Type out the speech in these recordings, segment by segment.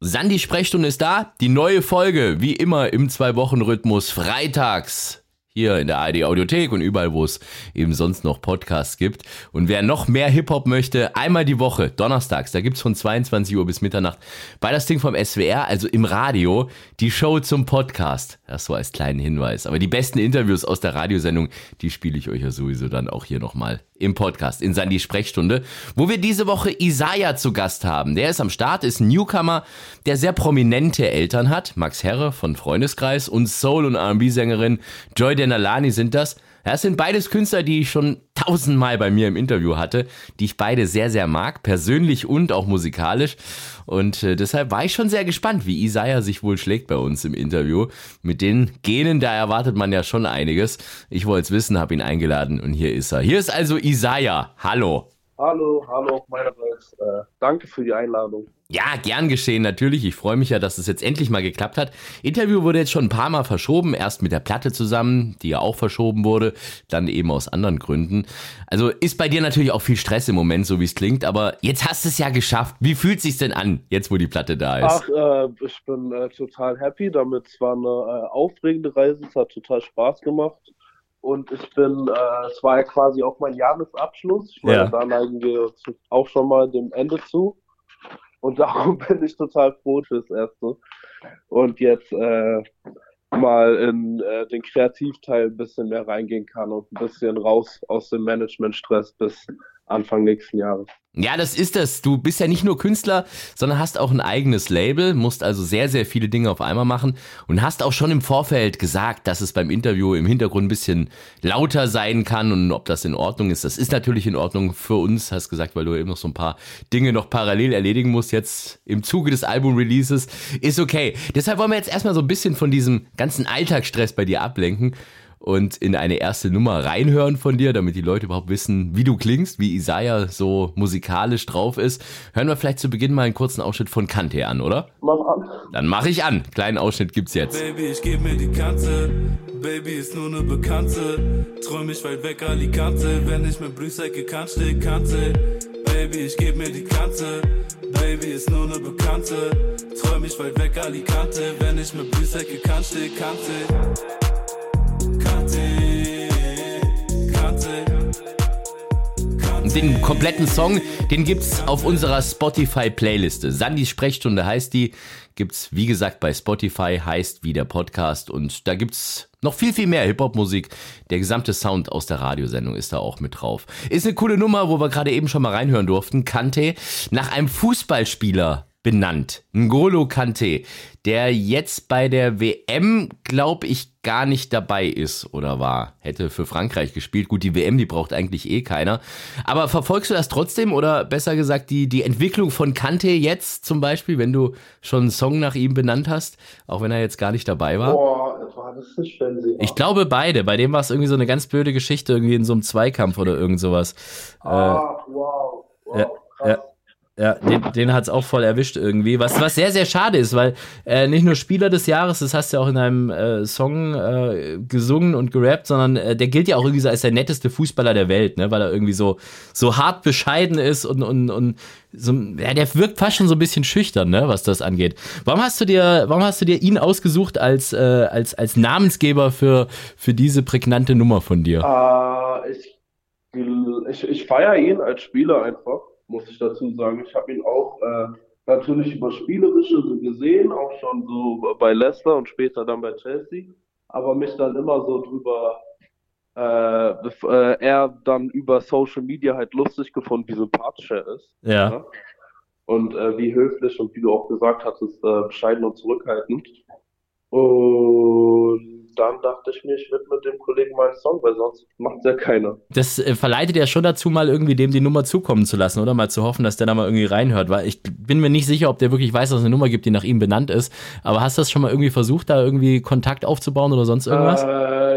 Sandy Sprechstunde ist da. Die neue Folge, wie immer im Zwei-Wochen-Rhythmus, freitags hier in der ARD Audiothek und überall, wo es eben sonst noch Podcasts gibt. Und wer noch mehr Hip-Hop möchte, einmal die Woche, donnerstags, da gibt's von 22 Uhr bis Mitternacht bei das Ding vom SWR, also im Radio, die Show zum Podcast. Das so als kleinen Hinweis. Aber die besten Interviews aus der Radiosendung, die spiele ich euch ja sowieso dann auch hier nochmal im Podcast, in Sandy Sprechstunde, wo wir diese Woche Isaiah zu Gast haben. Der ist am Start, ist ein Newcomer, der sehr prominente Eltern hat. Max Herre von Freundeskreis und Soul- und R&B-Sängerin Joy Denalani sind das. Das sind beides Künstler, die ich schon tausendmal bei mir im Interview hatte, die ich beide sehr, sehr mag, persönlich und auch musikalisch. Und äh, deshalb war ich schon sehr gespannt, wie Isaiah sich wohl schlägt bei uns im Interview. Mit den Genen, da erwartet man ja schon einiges. Ich wollte es wissen, habe ihn eingeladen und hier ist er. Hier ist also Isaiah. Hallo. Hallo, hallo meinerseits. Äh, danke für die Einladung. Ja, gern geschehen, natürlich. Ich freue mich ja, dass es jetzt endlich mal geklappt hat. Interview wurde jetzt schon ein paar Mal verschoben. Erst mit der Platte zusammen, die ja auch verschoben wurde, dann eben aus anderen Gründen. Also ist bei dir natürlich auch viel Stress im Moment, so wie es klingt, aber jetzt hast du es ja geschafft. Wie fühlt es sich denn an, jetzt wo die Platte da ist? Ach, äh, ich bin äh, total happy damit. Es war eine äh, aufregende Reise, es hat total Spaß gemacht. Und ich bin, äh, es war ja quasi auch mein Jahresabschluss. Ich meine, Ja. da neigen wir auch schon mal dem Ende zu. Und darum bin ich total froh fürs Erste. Und jetzt äh, mal in äh, den Kreativteil ein bisschen mehr reingehen kann und ein bisschen raus aus dem Managementstress bis Anfang nächsten Jahres. Ja, das ist es. Du bist ja nicht nur Künstler, sondern hast auch ein eigenes Label, musst also sehr, sehr viele Dinge auf einmal machen und hast auch schon im Vorfeld gesagt, dass es beim Interview im Hintergrund ein bisschen lauter sein kann und ob das in Ordnung ist. Das ist natürlich in Ordnung für uns, hast gesagt, weil du eben noch so ein paar Dinge noch parallel erledigen musst jetzt im Zuge des Album-Releases. Ist okay. Deshalb wollen wir jetzt erstmal so ein bisschen von diesem ganzen Alltagsstress bei dir ablenken und in eine erste Nummer reinhören von dir, damit die Leute überhaupt wissen, wie du klingst, wie Isaiah so musikalisch drauf ist. Hören wir vielleicht zu Beginn mal einen kurzen Ausschnitt von Kante an, oder? Mach an. Dann mache ich an. Kleinen Ausschnitt gibt's jetzt. Baby, ich geb mir die Kante. Baby ist nur ne Bekannte. Träum ich weit weg Alicante. Wenn ich mit Blühsäcke kann, steh Kante. Baby, ich geb mir die Kante. Baby ist nur ne Bekannte. Träum ich weit weg Alicante. Wenn ich mit Blühsäcke kann, steh Kante. Den kompletten Song, den gibt's auf unserer Spotify-Playliste. Sandys Sprechstunde heißt die. Gibt's, wie gesagt, bei Spotify, heißt wie der Podcast. Und da gibt's noch viel, viel mehr Hip-Hop-Musik. Der gesamte Sound aus der Radiosendung ist da auch mit drauf. Ist eine coole Nummer, wo wir gerade eben schon mal reinhören durften. Kante, nach einem Fußballspieler benannt. N'Golo Kante, der jetzt bei der WM, glaube ich, gar nicht dabei ist oder war. Hätte für Frankreich gespielt. Gut, die WM, die braucht eigentlich eh keiner. Aber verfolgst du das trotzdem oder besser gesagt die, die Entwicklung von Kante jetzt zum Beispiel, wenn du schon einen Song nach ihm benannt hast, auch wenn er jetzt gar nicht dabei war? Boah, war das nicht Fernsehen? Ich glaube beide. Bei dem war es irgendwie so eine ganz blöde Geschichte, irgendwie in so einem Zweikampf oder irgend sowas. Ah, wow. wow ja, krass. ja. Ja, den, den hat's auch voll erwischt irgendwie. Was, was sehr, sehr schade ist, weil äh, nicht nur Spieler des Jahres, das hast du ja auch in einem äh, Song äh, gesungen und gerappt, sondern äh, der gilt ja auch irgendwie so als der netteste Fußballer der Welt, ne? weil er irgendwie so, so hart bescheiden ist und, und, und so, ja, der wirkt fast schon so ein bisschen schüchtern, ne, was das angeht. Warum hast du dir, warum hast du dir ihn ausgesucht als, äh, als, als Namensgeber für, für diese prägnante Nummer von dir? Äh, ich ich, ich feiere ihn als Spieler einfach, muss ich dazu sagen. Ich habe ihn auch äh, natürlich über Spielerische so gesehen, auch schon so bei Leicester und später dann bei Chelsea, aber mich dann immer so drüber, äh, äh, er dann über Social Media halt lustig gefunden, wie sympathisch er ist. Ja. ne? Und äh, wie höflich und wie du auch gesagt hattest, äh, bescheiden und zurückhaltend. Und dann dachte ich mir, ich widme dem Kollegen meinen Song, weil sonst macht ja keiner. Das äh, verleitet ja schon dazu, mal irgendwie dem die Nummer zukommen zu lassen oder mal zu hoffen, dass der da mal irgendwie reinhört, weil ich bin mir nicht sicher, ob der wirklich weiß, dass es eine Nummer gibt, die nach ihm benannt ist. Aber hast du das schon mal irgendwie versucht, da irgendwie Kontakt aufzubauen oder sonst irgendwas? Äh,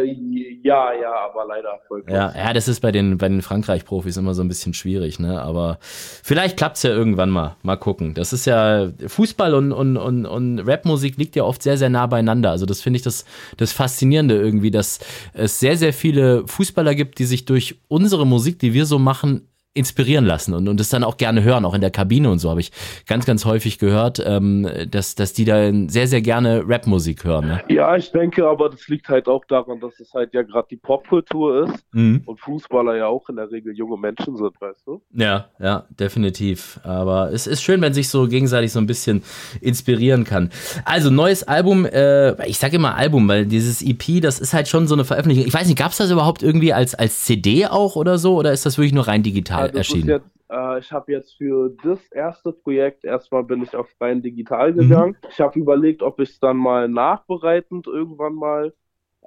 ja, ja, aber leider erfolglos. Ja, ja, das ist bei den, bei den Frankreich-Profis immer so ein bisschen schwierig, ne? Aber vielleicht klappt's ja irgendwann mal. Mal gucken. Das ist ja, Fußball und, und, und, und Rapmusik liegt ja oft sehr, sehr nah beieinander. Also das finde ich das, das Faszinierende irgendwie, dass es sehr, sehr viele Fußballer gibt, die sich durch unsere Musik, die wir so machen, inspirieren lassen und, und das dann auch gerne hören, auch in der Kabine und so habe ich ganz, ganz häufig gehört, ähm, dass, dass die da sehr, sehr gerne Rapmusik hören. Ne? Ja, ich denke aber, das liegt halt auch daran, dass es halt ja gerade die Popkultur ist mhm. und Fußballer ja auch in der Regel junge Menschen sind, weißt du? Ja, ja, definitiv. Aber es ist schön, wenn sich so gegenseitig so ein bisschen inspirieren kann. Also, neues Album, äh, ich sage immer Album, weil dieses EP, das ist halt schon so eine Veröffentlichung. Ich weiß nicht, gab es das überhaupt irgendwie als, als CD auch oder so oder ist das wirklich nur rein digital? Digital erschienen? Jetzt, äh, ich habe jetzt für das erste Projekt erstmal bin ich auf rein digital gegangen. Mhm. Ich habe überlegt, ob ich es dann mal nachbereitend irgendwann mal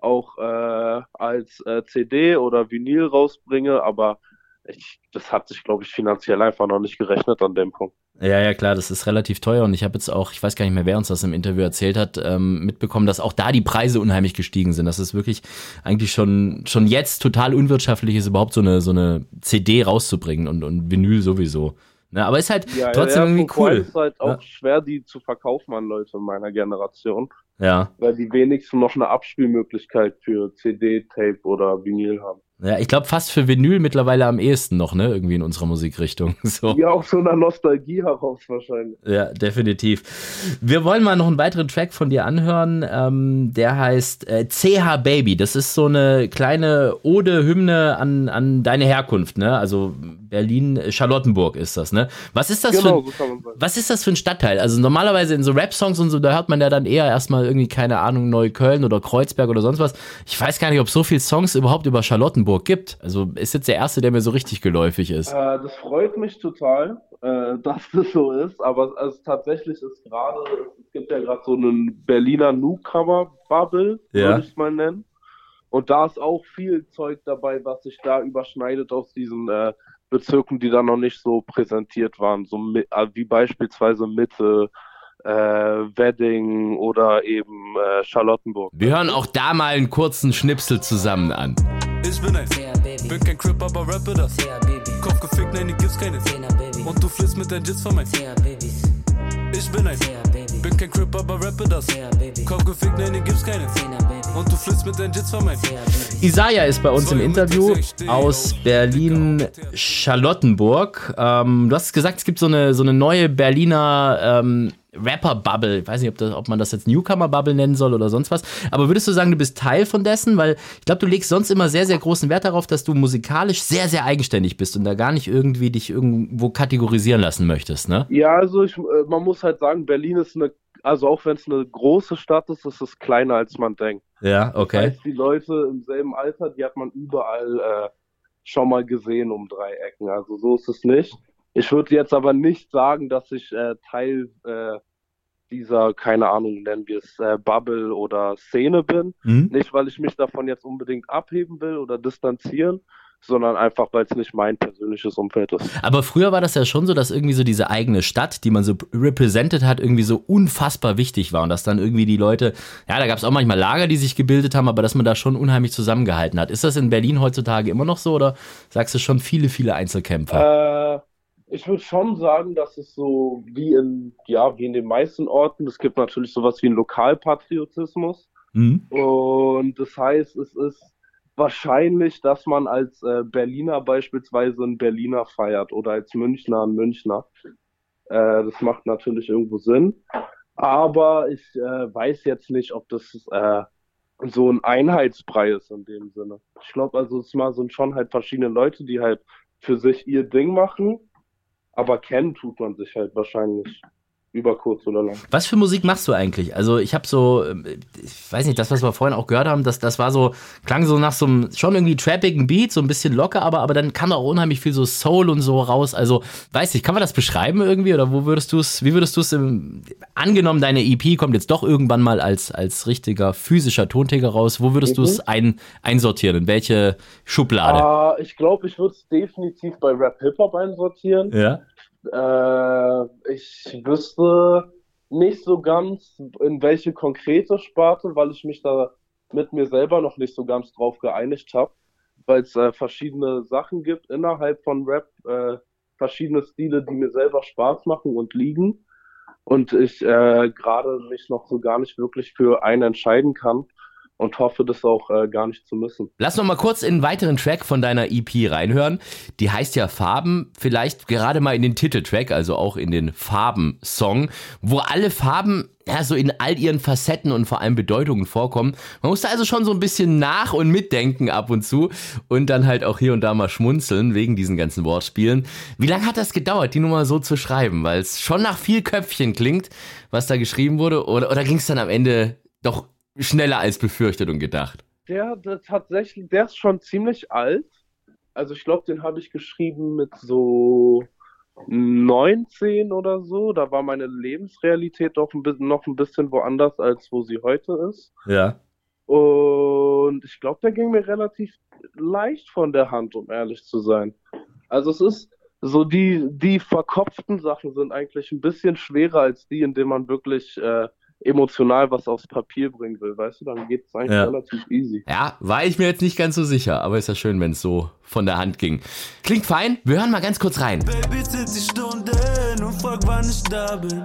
auch äh, als äh, CD oder Vinyl rausbringe, aber ich, das hat sich, glaube ich, finanziell einfach noch nicht gerechnet an dem Punkt. Ja, ja, klar, das ist relativ teuer und ich habe jetzt auch, ich weiß gar nicht mehr, wer uns das im Interview erzählt hat, ähm, mitbekommen, dass auch da die Preise unheimlich gestiegen sind. Das ist wirklich eigentlich schon, schon jetzt total unwirtschaftlich ist, überhaupt so eine, so eine CD rauszubringen und, und Vinyl sowieso. Ne, aber ist halt ja, trotzdem ja, irgendwie cool. Es ist halt auch ja. schwer, die zu verkaufen an Leute in meiner Generation. Ja. Weil die wenigsten noch eine Abspielmöglichkeit für CD, Tape oder Vinyl haben. Ja, ich glaube fast für Vinyl mittlerweile am ehesten noch, ne? Irgendwie in unserer Musikrichtung. So. Ja, auch so einer Nostalgie heraus wahrscheinlich. Ja, definitiv. Wir wollen mal noch einen weiteren Track von dir anhören. Ähm, der heißt äh, CH Baby. Das ist so eine kleine Ode-Hymne an, an deine Herkunft, ne? Also Berlin-Charlottenburg ist das, ne? Was ist das genau, für, so was ist das für ein Stadtteil? Also normalerweise in so Rap-Songs und so, da hört man ja dann eher erstmal irgendwie, keine Ahnung, Neukölln oder Kreuzberg oder sonst was. Ich weiß gar nicht, ob so viele Songs überhaupt über Charlottenburg gibt. Also ist jetzt der erste, der mir so richtig geläufig ist. Äh, das freut mich total, äh, dass das so ist. Aber also tatsächlich ist gerade, es gibt ja gerade so einen Berliner Newcomer-Bubble, ja. würde ich es mal nennen. Und da ist auch viel Zeug dabei, was sich da überschneidet aus diesen äh, Bezirken, die da noch nicht so präsentiert waren. So äh, wie beispielsweise Mitte, äh, Wedding oder eben äh, Charlottenburg. Wir hören auch da mal einen kurzen Schnipsel zusammen an. Ich bin ein Bin kein Crip, aber rappe das. Kopf gefickt, nein, die gibt's keine. Und du flitzt mit deinen Jits von mein Ich bin ein Bin kein Crip, aber rappe das. Kopf gefickt, nein, die gibt's keine. Und du flitzt mit deinen Jits von mein Isaiah ist bei uns im Interview aus Berlin-Charlottenburg. Ähm, du hast gesagt, es gibt so eine, so eine neue Berliner ähm, Rapper-Bubble. Ich weiß nicht, ob, das, ob man das jetzt Newcomer-Bubble nennen soll oder sonst was. Aber würdest du sagen, du bist Teil von dessen? Weil ich glaube, du legst sonst immer sehr, sehr großen Wert darauf, dass du musikalisch sehr, sehr eigenständig bist und da gar nicht irgendwie dich irgendwo kategorisieren lassen möchtest, ne? Ja, also ich, äh, man muss halt sagen, Berlin ist eine, also auch wenn es eine große Stadt ist, ist es kleiner, als man denkt. Ja, okay. Das heißt, die Leute im selben Alter, die hat man überall äh, schon mal gesehen um drei Ecken. Also so ist es nicht. Ich würde jetzt aber nicht sagen, dass ich äh, Teil äh, dieser, keine Ahnung, nennen wir es äh, Bubble oder Szene bin. Mhm. Nicht, weil ich mich davon jetzt unbedingt abheben will oder distanzieren, sondern einfach, weil es nicht mein persönliches Umfeld ist. Aber früher war das ja schon so, dass irgendwie so diese eigene Stadt, die man so represented hat, irgendwie so unfassbar wichtig war und dass dann irgendwie die Leute, ja, da gab es auch manchmal Lager, die sich gebildet haben, aber dass man da schon unheimlich zusammengehalten hat. Ist das in Berlin heutzutage immer noch so oder sagst du schon viele, viele Einzelkämpfer? Äh ich würde schon sagen, dass es so wie in, ja, wie in den meisten Orten, es gibt natürlich sowas wie einen Lokalpatriotismus. Mhm. Und das heißt, es ist wahrscheinlich, dass man als äh, Berliner beispielsweise einen Berliner feiert oder als Münchner einen Münchner. Äh, das macht natürlich irgendwo Sinn. Aber ich äh, weiß jetzt nicht, ob das äh, so ein Einheitsbrei ist in dem Sinne. Ich glaube, also es mal sind schon halt verschiedene Leute, die halt für sich ihr Ding machen aber kennen tut man sich halt wahrscheinlich über kurz oder lang. Was für Musik machst du eigentlich? Also ich habe so, ich weiß nicht, das, was wir vorhin auch gehört haben, das, das war so, klang so nach so einem schon irgendwie trappigen Beat, so ein bisschen locker, aber, aber dann kam auch unheimlich viel so Soul und so raus. Also, weiß nicht, kann man das beschreiben irgendwie oder wo würdest du es, wie würdest du es angenommen, deine EP kommt jetzt doch irgendwann mal als, als richtiger physischer Tonträger raus, wo würdest mhm. du es ein, einsortieren? In welche Schublade? Uh, ich glaube, ich würde es definitiv bei Rap-Hip-Hop einsortieren. Ja. Äh, ich wüsste nicht so ganz, in welche konkrete Sparte, weil ich mich da mit mir selber noch nicht so ganz drauf geeinigt habe, weil es äh, verschiedene Sachen gibt innerhalb von Rap, äh, verschiedene Stile, die mir selber Spaß machen und liegen und ich äh, gerade mich noch so gar nicht wirklich für einen entscheiden kann. Und hoffe, das auch äh, gar nicht zu müssen. Lass noch mal kurz in einen weiteren Track von deiner EP reinhören. Die heißt ja Farben, vielleicht gerade mal in den Titeltrack, also auch in den Farben-Song, wo alle Farben ja, so in all ihren Facetten und vor allem Bedeutungen vorkommen. Man musste also schon so ein bisschen nach- und mitdenken ab und zu und dann halt auch hier und da mal schmunzeln wegen diesen ganzen Wortspielen. Wie lange hat das gedauert, die Nummer so zu schreiben? Weil es schon nach viel Köpfchen klingt, was da geschrieben wurde. Oder, oder ging es dann am Ende doch schneller als befürchtet und gedacht. Der, der tatsächlich, der ist schon ziemlich alt. Also ich glaube, den habe ich geschrieben mit so 19 oder so. Da war meine Lebensrealität doch ein bisschen, noch ein bisschen woanders, als wo sie heute ist. Ja. Und ich glaube, der ging mir relativ leicht von der Hand, um ehrlich zu sein. Also es ist so, die, die verkopften Sachen sind eigentlich ein bisschen schwerer als die, in denen man wirklich äh, emotional was aufs Papier bringen will, weißt du, dann geht es eigentlich ja. relativ easy. Ja, war ich mir jetzt nicht ganz so sicher, aber ist ja schön, wenn es so von der Hand ging. Klingt fein, wir hören mal ganz kurz rein. Baby zählt die Stunden und frag, wann ich da bin.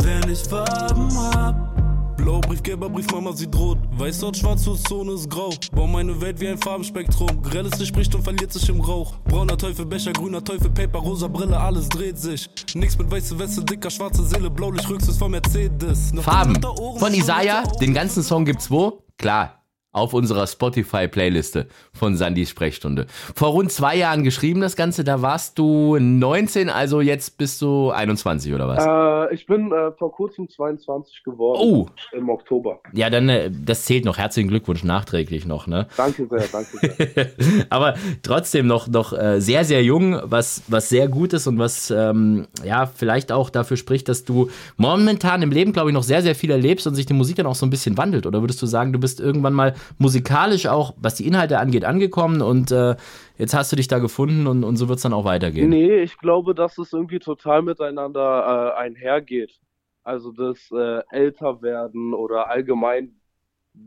Wenn ich Farben hab Blau, Brief, gelber Brief, Mama, sie droht. Weiß dort, schwarz, Zone ist grau. Bau meine Welt wie ein Farbenspektrum. Grelles Licht spricht und verliert sich im Rauch. Brauner Teufel, Becher, grüner Teufel, Paper, rosa Brille, alles dreht sich. Nix mit weiße Weste, dicker, schwarze Seele, Blaulicht, Rücksitz von Mercedes. Farben. Von Isaiah, den ganzen Song gibt's wo? Klar, auf unserer Spotify-Playliste von Sandys Sprechstunde. Vor rund zwei Jahren geschrieben das Ganze, da warst du 19, also jetzt bist du 21 oder was? Äh, ich bin äh, vor kurzem 22 geworden. Oh. Im Oktober. Ja, dann, äh, das zählt noch. Herzlichen Glückwunsch nachträglich noch, ne? Danke sehr, danke sehr. Aber trotzdem noch, noch äh, sehr, sehr jung, was, was sehr gut ist und was, ähm, ja, vielleicht auch dafür spricht, dass du momentan im Leben, glaube ich, noch sehr, sehr viel erlebst und sich die Musik dann auch so ein bisschen wandelt. Oder würdest du sagen, du bist irgendwann mal musikalisch auch, was die Inhalte angeht, angekommen und äh, jetzt hast du dich da gefunden und, und so wird es dann auch weitergehen. Nee, ich glaube, dass es irgendwie total miteinander äh, einhergeht. Also das äh, Älterwerden oder allgemein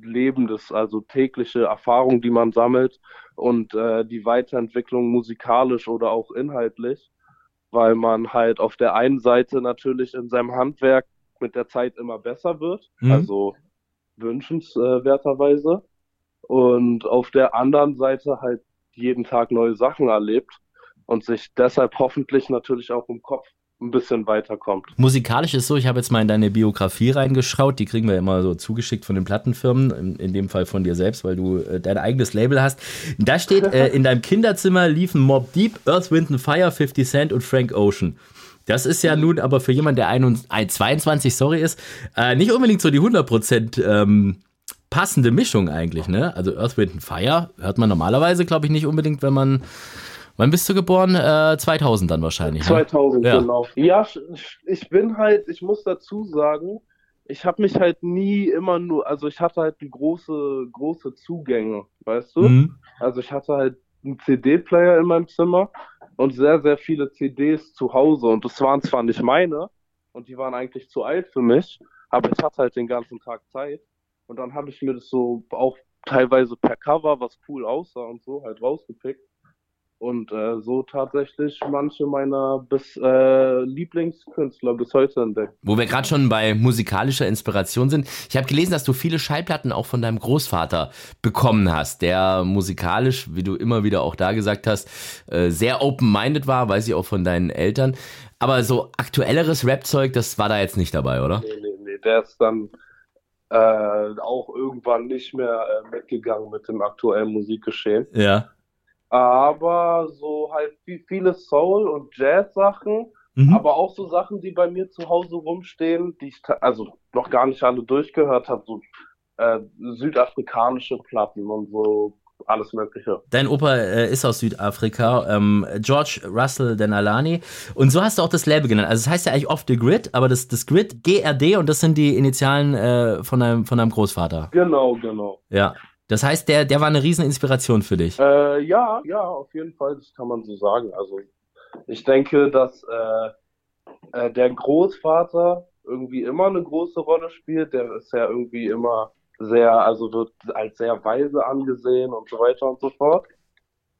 Lebendes, also tägliche Erfahrungen, die man sammelt und äh, die Weiterentwicklung musikalisch oder auch inhaltlich, weil man halt auf der einen Seite natürlich in seinem Handwerk mit der Zeit immer besser wird, mhm. also wünschenswerterweise und auf der anderen Seite halt jeden Tag neue Sachen erlebt und sich deshalb hoffentlich natürlich auch im Kopf ein bisschen weiterkommt. Musikalisch ist so, ich habe jetzt mal in deine Biografie reingeschaut, die kriegen wir immer so zugeschickt von den Plattenfirmen, in, dem Fall von dir selbst, weil du äh, dein eigenes Label hast. Da steht, äh, in deinem Kinderzimmer liefen Mob Deep, Earth, Wind and Fire, 50 Cent und Frank Ocean. Das ist ja nun aber für jemanden, der 21, 22, sorry ist, äh, nicht unbedingt so die 100% ähm, passende Mischung eigentlich, ne? Also Earth, Wind and Fire hört man normalerweise, glaube ich, nicht unbedingt, wenn man Wann bist du geboren? Äh, 2000 dann wahrscheinlich. 2000, ne? ja. genau. Ja, ich bin halt, ich muss dazu sagen, ich habe mich halt nie immer nur, also ich hatte halt große, große Zugänge, weißt du? Mhm. Also ich hatte halt einen CD-Player in meinem Zimmer und sehr, sehr viele CDs zu Hause. Und das waren zwar nicht meine und die waren eigentlich zu alt für mich, aber ich hatte halt den ganzen Tag Zeit. Und dann habe ich mir das so auch teilweise per Cover, was cool aussah und so, halt rausgepickt. Und äh, so tatsächlich manche meiner bis, äh, Lieblingskünstler bis heute entdeckt. Wo wir gerade schon bei musikalischer Inspiration sind. Ich habe gelesen, dass du viele Schallplatten auch von deinem Großvater bekommen hast, der musikalisch, wie du immer wieder auch da gesagt hast, äh, sehr open-minded war, weiß ich auch von deinen Eltern. Aber so aktuelleres Rap-Zeug, das war da jetzt nicht dabei, oder? Nee, nee, nee. Der ist dann äh, auch irgendwann nicht mehr äh, mitgegangen mit dem aktuellen Musikgeschehen. Ja. Aber so halt viele Soul- und Jazz-Sachen, mhm. aber auch so Sachen, die bei mir zu Hause rumstehen, die ich also noch gar nicht alle durchgehört habe, so äh, südafrikanische Platten und so alles Mögliche. Dein Opa äh, ist aus Südafrika, ähm, George Russell Denalani. Und so hast du auch das Label genannt. Also es das heißt ja eigentlich Off the Grid, aber das, das Grid, GRD, und das sind die Initialen äh, von, deinem, von deinem Großvater. Genau, genau. Ja. Das heißt, der, der war eine riesen Inspiration für dich. Äh, ja, ja, auf jeden Fall, das kann man so sagen. Also ich denke, dass äh, äh der Großvater irgendwie immer eine große Rolle spielt. Der ist ja irgendwie immer sehr, also wird als sehr weise angesehen und so weiter und so fort.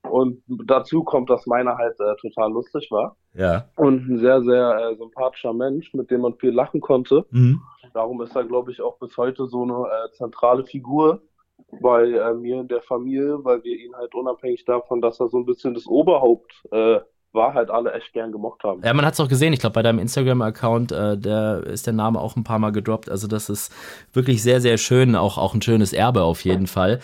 Und dazu kommt, dass meiner halt äh, total lustig war. Ja. Und ein sehr, sehr äh, sympathischer Mensch, mit dem man viel lachen konnte. Mhm. darum ist er, glaube ich, auch bis heute so eine äh, zentrale Figur bei äh, mir in der Familie, weil wir ihn halt unabhängig davon, dass er so ein bisschen das Oberhaupt äh, war, halt alle echt gern gemocht haben. Ja, man hat es auch gesehen. Ich glaube, bei deinem Instagram-Account, äh, der ist der Name auch ein paar Mal gedroppt. Also das ist wirklich sehr, sehr schön. Auch, auch ein schönes Erbe auf jeden Fall.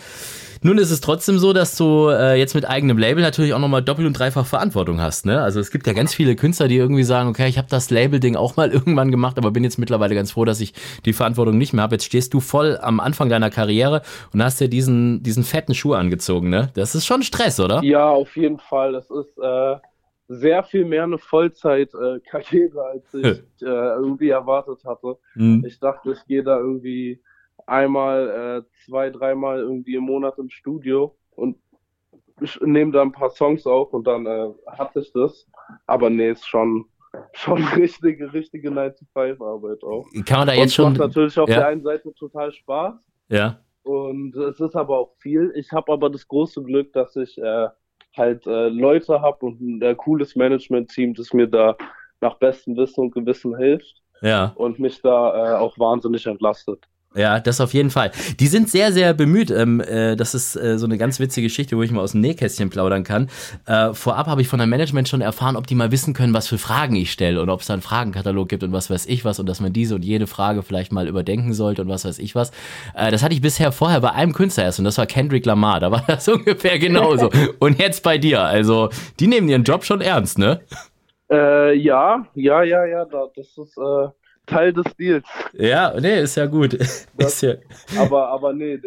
Nun ist es trotzdem so, dass du äh, jetzt mit eigenem Label natürlich auch nochmal doppelt und dreifach Verantwortung hast. Ne? Also es gibt ja ganz viele Künstler, die irgendwie sagen, okay, ich habe das Label-Ding auch mal irgendwann gemacht, aber bin jetzt mittlerweile ganz froh, dass ich die Verantwortung nicht mehr habe. Jetzt stehst du voll am Anfang deiner Karriere und hast dir diesen, diesen fetten Schuh angezogen. Ne? Das ist schon Stress, oder? Ja, auf jeden Fall. Das ist äh, sehr viel mehr eine Vollzeit-Karriere, als ich äh, irgendwie erwartet hatte. Mhm. Ich dachte, ich gehe da irgendwie einmal, äh, zwei, dreimal irgendwie im Monat im Studio und nehme da ein paar Songs auf und dann äh, hatte ich das. Aber nee, ist schon, schon richtige, richtige 9-to-5-Arbeit auch. Kann man da jetzt schon. macht natürlich auf ja. der einen Seite total Spaß. Ja. Und es ist aber auch viel. Ich habe aber das große Glück, dass ich äh, halt äh, Leute habe und ein äh, cooles Management-Team, das mir da nach bestem Wissen und Gewissen hilft. Ja. Und mich da äh, auch wahnsinnig entlastet. Ja, das auf jeden Fall. Die sind sehr, sehr bemüht. Ähm, äh, das ist äh, so eine ganz witzige Geschichte, wo ich mal aus dem Nähkästchen plaudern kann. Äh, vorab habe ich von einem Management schon erfahren, ob die mal wissen können, was für Fragen ich stelle und ob es da einen Fragenkatalog gibt und was weiß ich was und dass man diese und jede Frage vielleicht mal überdenken sollte und was weiß ich was. Äh, das hatte ich bisher vorher bei einem Künstler erst und das war Kendrick Lamar. Da war das ungefähr genauso. und jetzt bei dir. Also, die nehmen ihren Job schon ernst, ne? Äh, ja, ja, ja, ja. Das ist äh, Teil des Deals. Ja, nee, ist ja gut. Das, ist ja... Aber, aber nee,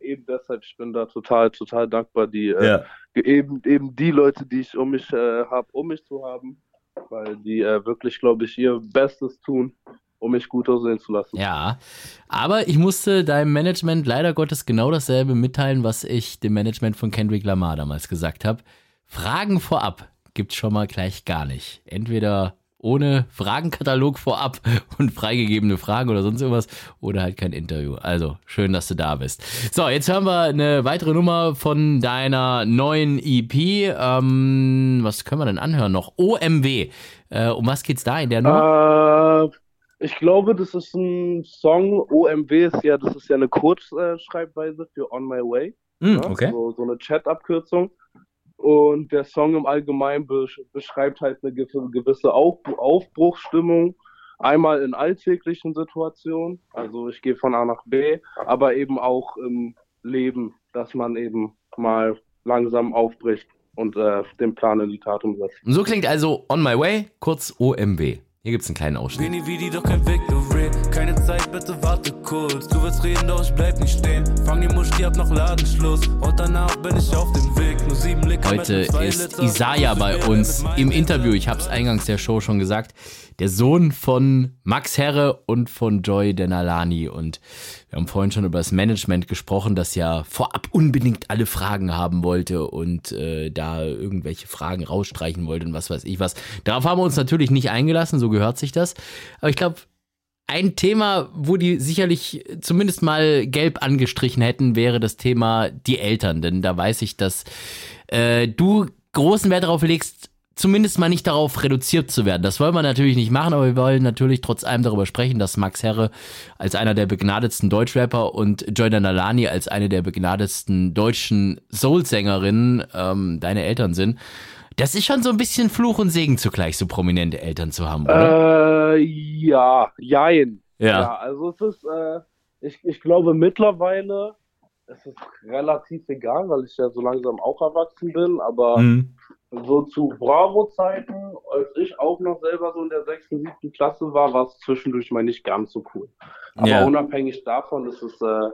eben deshalb, ich bin da total, total dankbar, die äh, ja. eben, eben die Leute, die ich um mich äh, habe, um mich zu haben, weil die äh, wirklich, glaube ich, ihr Bestes tun, um mich gut aussehen zu lassen. Ja, aber ich musste deinem Management leider Gottes genau dasselbe mitteilen, was ich dem Management von Kendrick Lamar damals gesagt habe. Fragen vorab gibt's schon mal gleich gar nicht. Entweder ohne Fragenkatalog vorab und freigegebene Fragen oder sonst irgendwas oder halt kein Interview. Also schön, dass du da bist. So, jetzt hören wir eine weitere Nummer von deiner neuen EP. Ähm, was können wir denn anhören noch? OMW. Äh, um was geht's da in der Nummer? Äh, ich glaube, das ist ein Song. OMW ist ja, das ist ja eine Kurzschreibweise für On My Way. Mm, okay. So, so eine Chat-Abkürzung. Und der Song im Allgemeinen beschreibt halt eine gewisse Aufbruchsstimmung. Einmal in alltäglichen Situationen, also ich gehe von A nach B, aber eben auch im Leben, dass man eben mal langsam aufbricht und äh, den Plan in die Tat umsetzt. So klingt also On My Way, kurz OMW. Hier gibt's einen kleinen Ausschnitt. Vini, Vidi, doch kein Victory. Keine Zeit, bitte warte kurz. Du willst reden, doch ich bleib nicht stehen. Fang die Muschti ab nach Ladenschluss. Und danach bin ich auf dem Weg. Nur sieben Licker Heute ist Isaiah bei uns im Interview. Ich hab's eingangs der Show schon gesagt der Sohn von Max Herre und von Joy Denalani. Und wir haben vorhin schon über das Management gesprochen, das ja vorab unbedingt alle Fragen haben wollte und äh, da irgendwelche Fragen rausstreichen wollte und was weiß ich was. Darauf haben wir uns natürlich nicht eingelassen, so gehört sich das. Aber ich glaube, ein Thema, wo die sicherlich zumindest mal gelb angestrichen hätten, wäre das Thema die Eltern. Denn da weiß ich, dass äh, du großen Wert darauf legst, zumindest mal nicht darauf reduziert zu werden. Das wollen wir natürlich nicht machen, aber wir wollen natürlich trotz allem darüber sprechen, dass Max Herre als einer der begnadetsten Deutschrapper und Joyner Nalani als eine der begnadetsten deutschen Soul-Sängerinnen ähm, deine Eltern sind. Das ist schon so ein bisschen Fluch und Segen zugleich, so prominente Eltern zu haben, oder? Äh, ja, jein. Ja. ja also es ist, äh, ich, ich glaube mittlerweile, es ist relativ egal, weil ich ja so langsam auch erwachsen bin, aber mhm so zu Bravo-Zeiten, als ich auch noch selber so in der sechsten, siebten Klasse war, war es zwischendurch mal nicht ganz so cool. Aber ja. unabhängig davon ist es äh,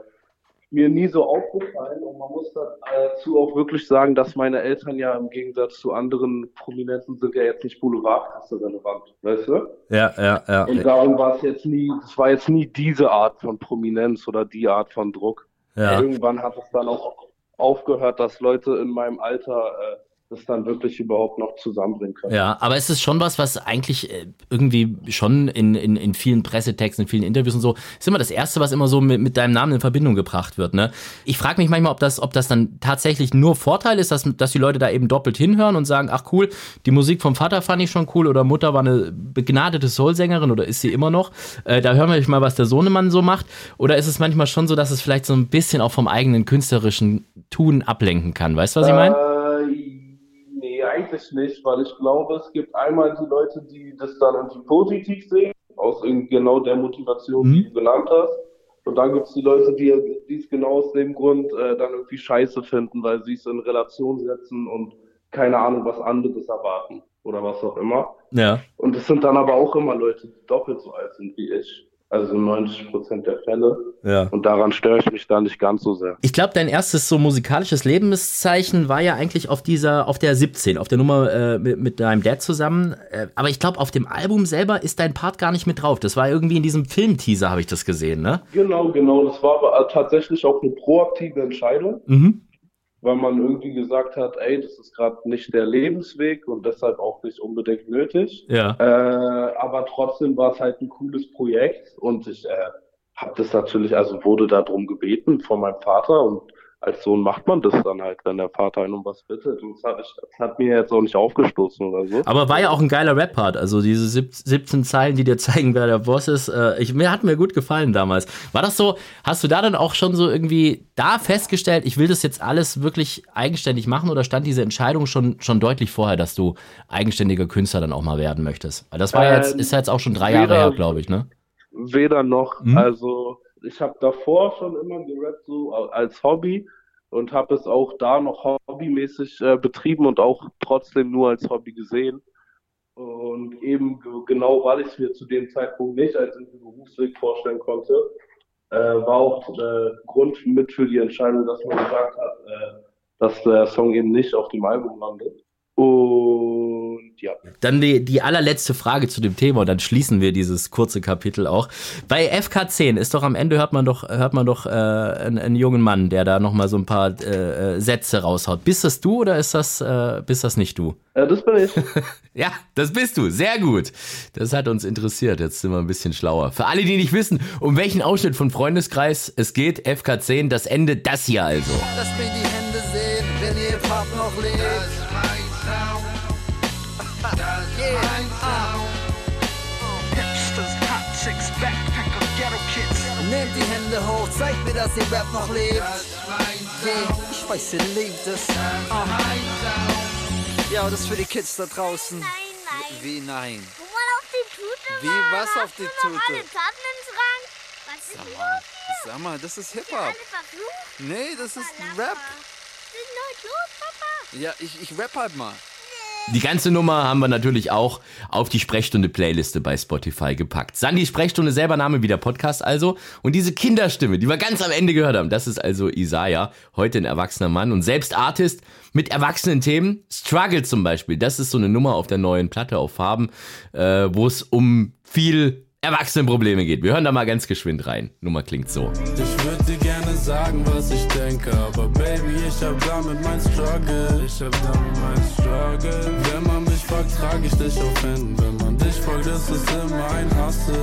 mir nie so aufgefallen und man muss dazu auch wirklich sagen, dass meine Eltern ja im Gegensatz zu anderen Prominenten sind ja jetzt nicht Boulevardkasse relevant, weißt du? Ja, ja, ja. Und darum war es jetzt nie, es war jetzt nie diese Art von Prominenz oder die Art von Druck. Ja. Irgendwann hat es dann auch aufgehört, dass Leute in meinem Alter äh, das dann wirklich überhaupt noch zusammenbringen können. Ja, aber es ist schon was, was eigentlich äh, irgendwie schon in, in, in vielen Pressetexten, in vielen Interviews und so, ist immer das Erste, was immer so mit, mit deinem Namen in Verbindung gebracht wird. Ne? Ich frage mich manchmal, ob das, ob das dann tatsächlich nur Vorteil ist, dass, dass die Leute da eben doppelt hinhören und sagen, ach cool, die Musik vom Vater fand ich schon cool oder Mutter war eine begnadete Soulsängerin oder ist sie immer noch. Äh, da hören wir mal, was der Sohnemann so macht. Oder ist es manchmal schon so, dass es vielleicht so ein bisschen auch vom eigenen künstlerischen Tun ablenken kann? Weißt du, was ich meine? Äh, eigentlich nicht, weil ich glaube, es gibt einmal die Leute, die das dann irgendwie positiv sehen, aus genau der Motivation, mhm. die du genannt hast. Und dann gibt es die Leute, die, die es genau aus dem Grund äh, dann irgendwie scheiße finden, weil sie es in Relation setzen und keine Ahnung, was anderes erwarten oder was auch immer. Ja. Und es sind dann aber auch immer Leute, die doppelt so alt sind wie ich also 90 Prozent der Fälle. Ja. Und daran störe ich mich da nicht ganz so sehr. Ich glaube, dein erstes so musikalisches Lebenszeichen war ja eigentlich auf dieser, auf der 17, auf der Nummer äh, mit, mit deinem Dad zusammen. Äh, aber ich glaube, auf dem Album selber ist dein Part gar nicht mit drauf. Das war irgendwie in diesem Filmteaser, habe ich das gesehen, ne? Genau, genau. Das war aber tatsächlich auch eine proaktive Entscheidung. Mhm weil man irgendwie gesagt hat, ey, das ist gerade nicht der Lebensweg und deshalb auch nicht unbedingt nötig. Ja. Äh, aber trotzdem war es halt ein cooles Projekt und ich äh, habe das natürlich, also wurde darum gebeten von meinem Vater und als Sohn macht man das dann halt, wenn der Vater einen um was bittet. Und das hat, ich, das hat mir jetzt auch nicht aufgestoßen oder so. Aber war ja auch ein geiler Rap-Part. Also diese 17 Zeilen, die dir zeigen, wer der Boss ist. Äh, ich, mir hat mir gut gefallen damals. War das so, hast du da dann auch schon so irgendwie da festgestellt, ich will das jetzt alles wirklich eigenständig machen oder stand diese Entscheidung schon, schon deutlich vorher, dass du eigenständiger Künstler dann auch mal werden möchtest? Weil das war ja jetzt, ähm, ist ja jetzt auch schon drei Jahre her, glaube ich, ne? Weder noch. Mhm. Also ich habe davor schon immer gerappt, so als Hobby und habe es auch da noch hobbymäßig äh, betrieben und auch trotzdem nur als Hobby gesehen. Und eben genau, weil ich es mir zu dem Zeitpunkt nicht als Berufsweg vorstellen konnte, äh, war auch der Grund mit für die Entscheidung, dass man gesagt hat, äh, dass der Song eben nicht auf dem Album landet. Und ja. Dann die, die allerletzte Frage zu dem Thema und dann schließen wir dieses kurze Kapitel auch. Bei FK10 ist doch am Ende hört man doch, hört man doch äh, einen, einen jungen Mann, der da nochmal so ein paar äh, Sätze raushaut. Bist das du oder ist das, äh, bist das nicht du? Ja, das bin ich. ja, das bist du. Sehr gut. Das hat uns interessiert. Jetzt sind wir ein bisschen schlauer. Für alle, die nicht wissen, um welchen Ausschnitt von Freundeskreis es geht, FK10, das Ende, das hier also. Lasst mir die Hände sehen, wenn ihr Pap noch lebt. Hände hoch, zeigt mir, dass ihr Rap noch lebt. Yeah, ich weiß, ihr lebt es. Oh. Ja, das ist für die Kids da draußen. Nein, nein. Wie nein? Guck mal auf die Tute. Wie war. was auf die Tute? Sag mal, sag mal, das ist Hip-Hop. Nee, das ist Rap. Was ist denn los, Papa? Ja, ich, ich rap halt mal. Die ganze Nummer haben wir natürlich auch auf die Sprechstunde-Playliste bei Spotify gepackt. Sandy Sprechstunde, selber Name wie der Podcast also. Und diese Kinderstimme, die wir ganz am Ende gehört haben, das ist also Isaiah, heute ein erwachsener Mann und selbst Artist mit erwachsenen Themen. Struggle zum Beispiel, das ist so eine Nummer auf der neuen Platte auf Farben, äh, wo es um viel Erwachsenenprobleme geht. Wir hören da mal ganz geschwind rein. Nummer klingt so. Ich würde dir gerne sagen, was ich denke, aber Baby, ich hab damit mein Struggle. Ich hab damit mein Struggle. Wenn man mich fragt, trage ich dich auf Händen. Wenn man dich fragt, ist es immer ein Hassel.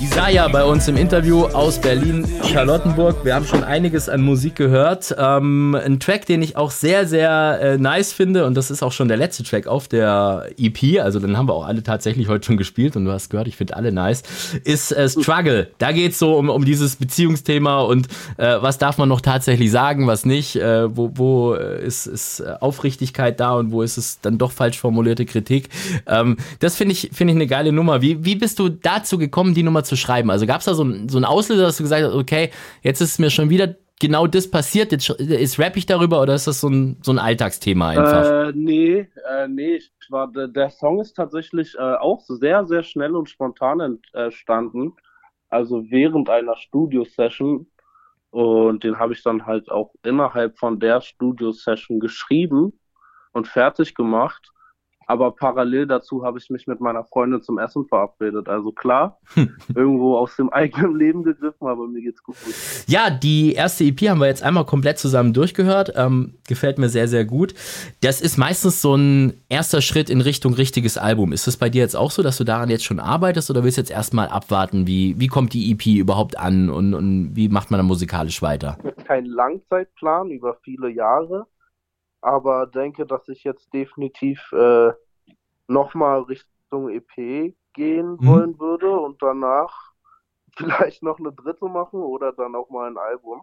Isaiah bei uns im Interview aus Berlin, Charlottenburg. Wir haben schon einiges an Musik gehört. Ähm, ein Track, den ich auch sehr, sehr äh, nice finde und das ist auch schon der letzte Track auf der EP. Also dann haben wir auch alle tatsächlich heute schon gespielt und du hast gehört, ich finde alle nice ist äh, Struggle. Da geht es so um, um dieses Beziehungsthema und äh, was darf man noch tatsächlich sagen, was nicht, äh, wo, wo äh, ist, ist Aufrichtigkeit da und wo ist es dann doch falsch formulierte Kritik. Ähm, das finde ich, finde ich eine geile Nummer. Wie, wie bist du dazu gekommen, die Nummer zu schreiben? Also gab es da so, ein, so einen Auslöser, dass du gesagt hast, okay, jetzt ist mir schon wieder genau das passiert? Jetzt ist rap ich darüber oder ist das so ein, so ein Alltagsthema einfach? Äh, nee, äh, nee, war, der Song ist tatsächlich äh, auch sehr, sehr schnell und spontan entstanden. Also während einer Studio-Session. Und den habe ich dann halt auch innerhalb von der Studio-Session geschrieben und fertig gemacht. Aber parallel dazu habe ich mich mit meiner Freundin zum Essen verabredet. Also klar, irgendwo aus dem eigenen Leben gegriffen, aber mir geht's gut. Ja, die erste EP haben wir jetzt einmal komplett zusammen durchgehört. Ähm, gefällt mir sehr, sehr gut. Das ist meistens so ein erster Schritt in Richtung richtiges Album. Ist das bei dir jetzt auch so, dass du daran jetzt schon arbeitest oder willst du jetzt erstmal abwarten, wie, wie kommt die EP überhaupt an und, und wie macht man dann musikalisch weiter? Kein Langzeitplan über viele Jahre aber denke, dass ich jetzt definitiv äh, nochmal Richtung EP gehen mhm. wollen würde und danach vielleicht noch eine dritte machen oder dann auch mal ein Album.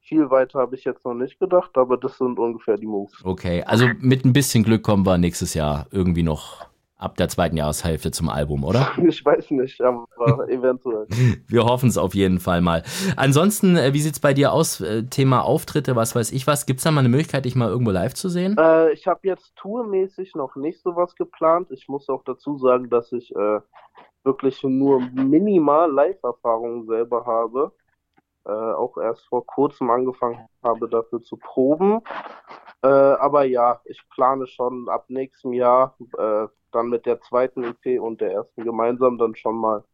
Viel weiter habe ich jetzt noch nicht gedacht, aber das sind ungefähr die Moves. Okay, also mit ein bisschen Glück kommen wir nächstes Jahr irgendwie noch ab der zweiten Jahreshälfte zum Album, oder? Ich weiß nicht, aber eventuell. Wir hoffen es auf jeden Fall mal. Ansonsten, äh, wie sieht es bei dir aus? Äh, Thema Auftritte, was weiß ich was. Gibt es da mal eine Möglichkeit, dich mal irgendwo live zu sehen? Äh, ich habe jetzt tourmäßig noch nicht so was geplant. Ich muss auch dazu sagen, dass ich äh, wirklich nur minimal Live-Erfahrungen selber habe. Äh, auch erst vor kurzem angefangen habe, dafür zu proben. Äh, aber ja, ich plane schon ab nächstem Jahr äh, dann mit der zweiten EP und der ersten gemeinsam dann schon mal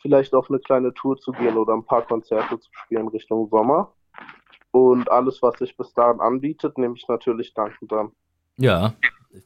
vielleicht auf eine kleine Tour zu gehen oder ein paar Konzerte zu spielen Richtung Sommer. Und alles, was sich bis dahin anbietet, nehme ich natürlich dankend an. Ja,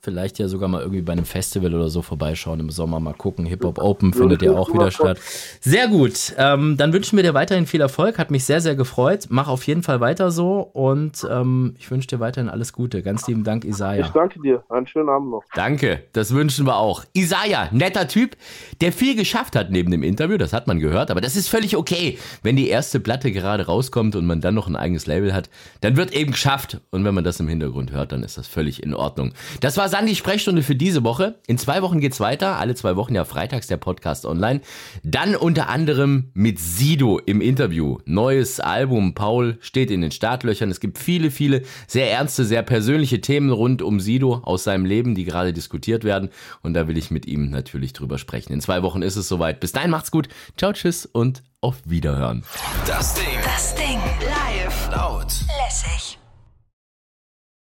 vielleicht ja sogar mal irgendwie bei einem Festival oder so vorbeischauen im Sommer, mal gucken. Hip Hop Open findet ja auch wieder statt. Sehr gut. Ähm, dann wünschen wir dir weiterhin viel Erfolg. Hat mich sehr, sehr gefreut. Mach auf jeden Fall weiter so und ähm, ich wünsche dir weiterhin alles Gute. Ganz lieben Dank, Isaiah. Ich danke dir. Einen schönen Abend noch. Danke. Das wünschen wir auch. Isaiah, netter Typ, der viel geschafft hat neben dem Interview. Das hat man gehört. Aber das ist völlig okay. Wenn die erste Platte gerade rauskommt und man dann noch ein eigenes Label hat, dann wird eben geschafft. Und wenn man das im Hintergrund hört, dann ist das völlig in Ordnung. Das war Sandys Sprechstunde für diese Woche. In zwei Wochen geht's weiter. Alle zwei Wochen ja freitags der Podcast online. Dann unter anderem mit Sido im Interview. Neues Album. Paul steht in den Startlöchern. Es gibt viele, viele sehr ernste, sehr persönliche Themen rund um Sido aus seinem Leben, die gerade diskutiert werden. Und da will ich mit ihm natürlich drüber sprechen. In zwei Wochen ist es soweit. Bis dahin macht's gut. Ciao, tschüss und auf Wiederhören. Das Ding. Das Ding.